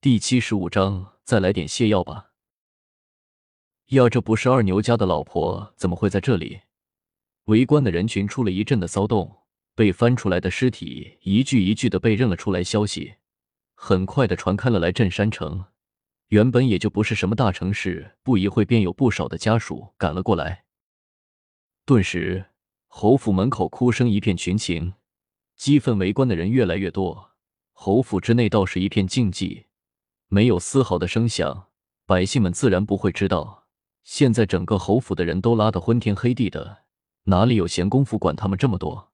第七十五章，再来点泻药吧。呀，这不是二牛家的老婆，怎么会在这里？围观的人群出了一阵的骚动，被翻出来的尸体一具一具的被认了出来，消息很快的传开了来。镇山城原本也就不是什么大城市，不一会便有不少的家属赶了过来。顿时，侯府门口哭声一片群情，激愤围观的人越来越多。侯府之内倒是一片静寂，没有丝毫的声响。百姓们自然不会知道，现在整个侯府的人都拉得昏天黑地的，哪里有闲工夫管他们这么多？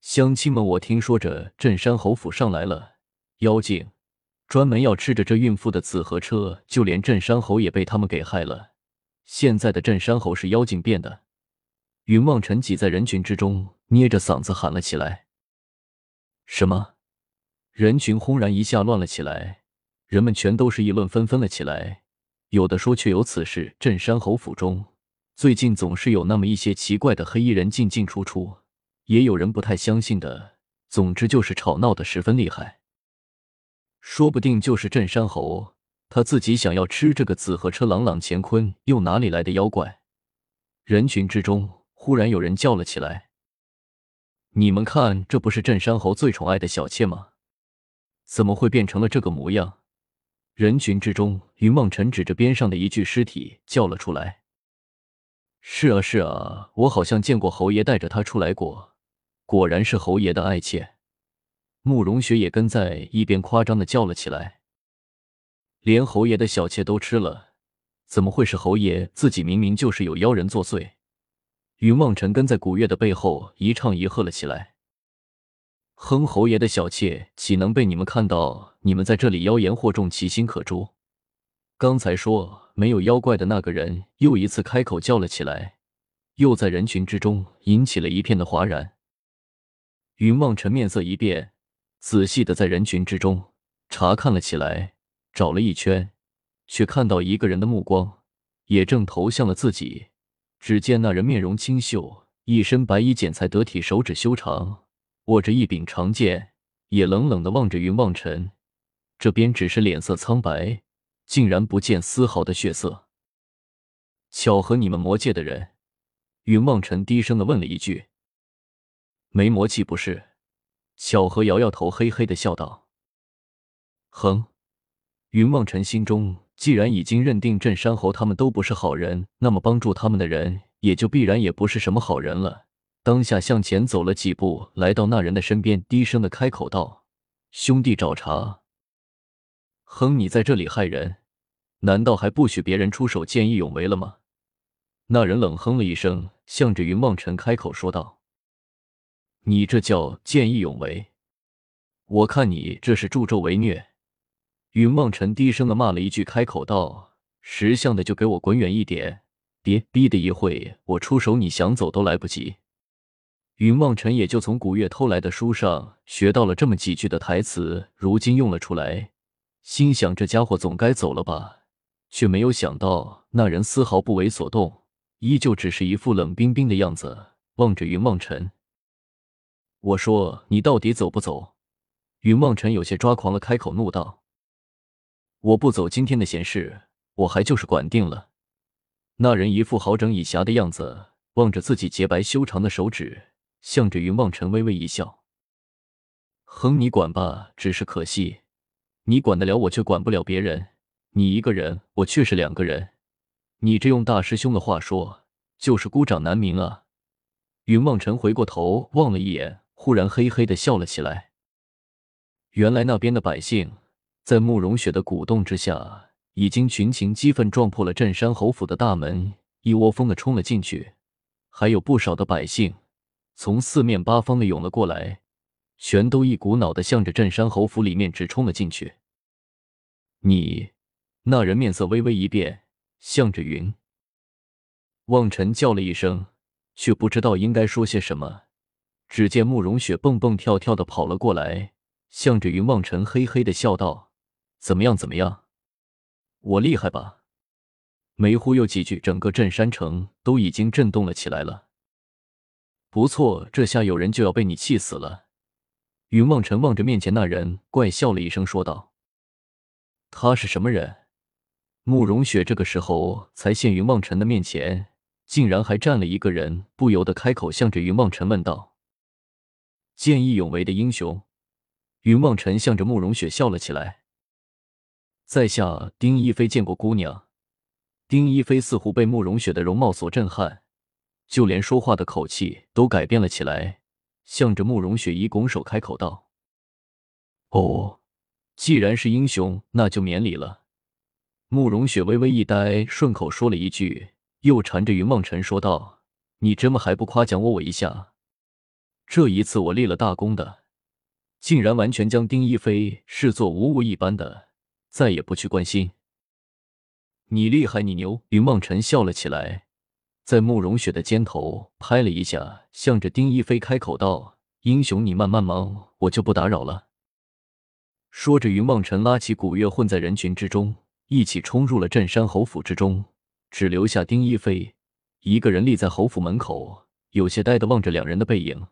乡亲们，我听说着镇山侯府上来了妖精，专门要吃着这孕妇的紫河车，就连镇山侯也被他们给害了。现在的镇山侯是妖精变的。云望尘挤在人群之中，捏着嗓子喊了起来：“什么？”人群轰然一下乱了起来，人们全都是议论纷纷了起来。有的说确有此事，镇山侯府中最近总是有那么一些奇怪的黑衣人进进出出；也有人不太相信的，总之就是吵闹的十分厉害。说不定就是镇山侯他自己想要吃这个紫河车，朗朗乾坤，又哪里来的妖怪？人群之中忽然有人叫了起来：“你们看，这不是镇山侯最宠爱的小妾吗？”怎么会变成了这个模样？人群之中，云梦辰指着边上的一具尸体叫了出来：“是啊，是啊，我好像见过侯爷带着他出来过，果然是侯爷的爱妾。”慕容雪也跟在一边夸张的叫了起来：“连侯爷的小妾都吃了，怎么会是侯爷自己？明明就是有妖人作祟！”云梦辰跟在古月的背后一唱一和了起来。哼，侯爷的小妾岂能被你们看到？你们在这里妖言惑众，其心可诛。刚才说没有妖怪的那个人又一次开口叫了起来，又在人群之中引起了一片的哗然。云望尘面色一变，仔细的在人群之中查看了起来，找了一圈，却看到一个人的目光也正投向了自己。只见那人面容清秀，一身白衣剪裁得体，手指修长。握着一柄长剑，也冷冷的望着云望尘，这边只是脸色苍白，竟然不见丝毫的血色。巧合你们魔界的人？云望尘低声的问了一句。没魔气不是？巧合摇摇头，嘿嘿的笑道。哼！云望尘心中既然已经认定镇山侯他们都不是好人，那么帮助他们的人也就必然也不是什么好人了。当下向前走了几步，来到那人的身边，低声的开口道：“兄弟找茬，哼，你在这里害人，难道还不许别人出手见义勇为了吗？”那人冷哼了一声，向着云梦尘开口说道：“你这叫见义勇为？我看你这是助纣为虐。”云梦尘低声的骂了一句，开口道：“识相的就给我滚远一点，别逼得一会我出手，你想走都来不及。”云望尘也就从古月偷来的书上学到了这么几句的台词，如今用了出来，心想这家伙总该走了吧，却没有想到那人丝毫不为所动，依旧只是一副冷冰冰的样子，望着云望尘。我说你到底走不走？云望尘有些抓狂了，开口怒道：“我不走，今天的闲事我还就是管定了。”那人一副好整以暇的样子，望着自己洁白修长的手指。向着云望尘微微一笑，哼，你管吧。只是可惜，你管得了我，却管不了别人。你一个人，我却是两个人。你这用大师兄的话说，就是孤掌难鸣啊。云望尘回过头望了一眼，忽然嘿嘿的笑了起来。原来那边的百姓，在慕容雪的鼓动之下，已经群情激愤，撞破了镇山侯府的大门，一窝蜂的冲了进去。还有不少的百姓。从四面八方的涌了过来，全都一股脑的向着镇山侯府里面直冲了进去。你，那人面色微微一变，向着云望尘叫了一声，却不知道应该说些什么。只见慕容雪蹦蹦跳跳的跑了过来，向着云望尘嘿嘿的笑道：“怎么样？怎么样？我厉害吧？”没忽悠几句，整个镇山城都已经震动了起来了。不错，这下有人就要被你气死了。云望尘望着面前那人，怪笑了一声，说道：“他是什么人？慕容雪这个时候才现云望尘的面前，竟然还站了一个人，不由得开口向着云望尘问道：“见义勇为的英雄。”云望尘向着慕容雪笑了起来。在下丁一飞见过姑娘。丁一飞似乎被慕容雪的容貌所震撼，就连说话的口气都改变了起来，向着慕容雪一拱手，开口道：“哦，既然是英雄，那就免礼了。”慕容雪微微一呆，顺口说了一句，又缠着云梦辰说道：“你这么还不夸奖我我一下？这一次我立了大功的，竟然完全将丁一飞视作无物一般的，再也不去关心。你厉害，你牛！”云望尘笑了起来，在慕容雪的肩头拍了一下，向着丁一飞开口道：“英雄，你慢慢忙，我就不打扰了。”说着，云望尘拉起古月，混在人群之中。一起冲入了镇山侯府之中，只留下丁一飞一个人立在侯府门口，有些呆的望着两人的背影。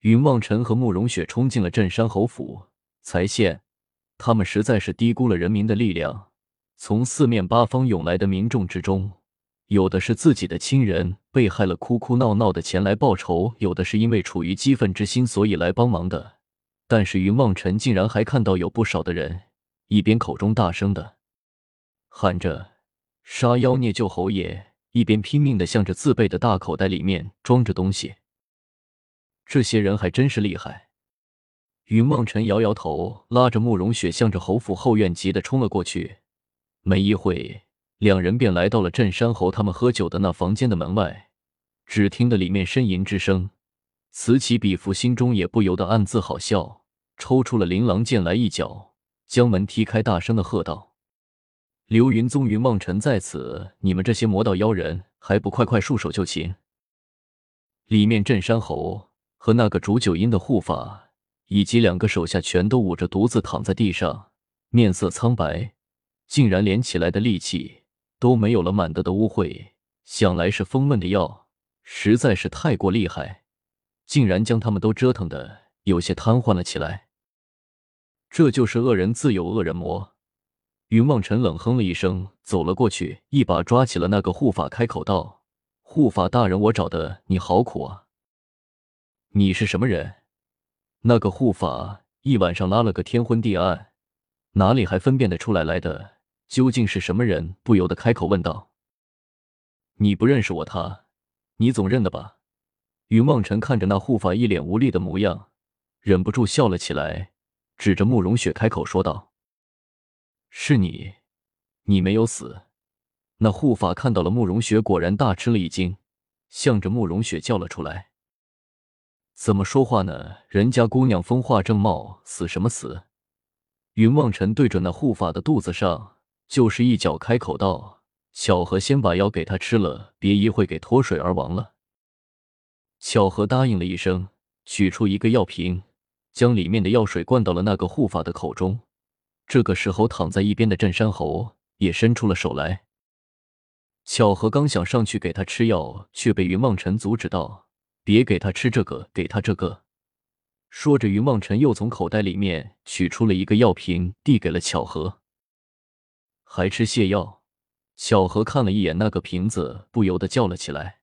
云望尘和慕容雪冲进了镇山侯府，才现他们实在是低估了人民的力量。从四面八方涌来的民众之中，有的是自己的亲人被害了，哭哭闹闹的前来报仇；有的是因为处于激愤之心，所以来帮忙的。但是云望尘竟然还看到有不少的人。一边口中大声的喊着“杀妖孽救侯爷”，一边拼命的向着自备的大口袋里面装着东西。这些人还真是厉害。云梦辰摇摇头，拉着慕容雪向着侯府后院急的冲了过去。没一会，两人便来到了镇山侯他们喝酒的那房间的门外。只听得里面呻吟之声，此起彼伏，心中也不由得暗自好笑，抽出了琳琅剑来一脚。将门踢开，大声的喝道：“流云宗云望尘在此，你们这些魔道妖人，还不快快束手就擒！”里面镇山侯和那个煮酒阴的护法，以及两个手下，全都捂着肚子躺在地上，面色苍白，竟然连起来的力气都没有了，满的的污秽，想来是风闷的药，实在是太过厉害，竟然将他们都折腾的有些瘫痪了起来。这就是恶人自有恶人磨。云望尘冷哼了一声，走了过去，一把抓起了那个护法，开口道：“护法大人，我找的你好苦啊！你是什么人？”那个护法一晚上拉了个天昏地暗，哪里还分辨得出来来的究竟是什么人？不由得开口问道：“你不认识我？他，你总认得吧？”云望尘看着那护法一脸无力的模样，忍不住笑了起来。指着慕容雪开口说道：“是你，你没有死。”那护法看到了慕容雪，果然大吃了一惊，向着慕容雪叫了出来：“怎么说话呢？人家姑娘风华正茂，死什么死？”云望尘对准那护法的肚子上就是一脚，开口道：“巧合，先把药给他吃了，别一会给脱水而亡了。”巧合答应了一声，取出一个药瓶。将里面的药水灌到了那个护法的口中。这个时候，躺在一边的镇山猴也伸出了手来。巧合刚想上去给他吃药，却被云望尘阻止道：“别给他吃这个，给他这个。”说着，云望尘又从口袋里面取出了一个药瓶，递给了巧合。还吃泻药？小何看了一眼那个瓶子，不由得叫了起来。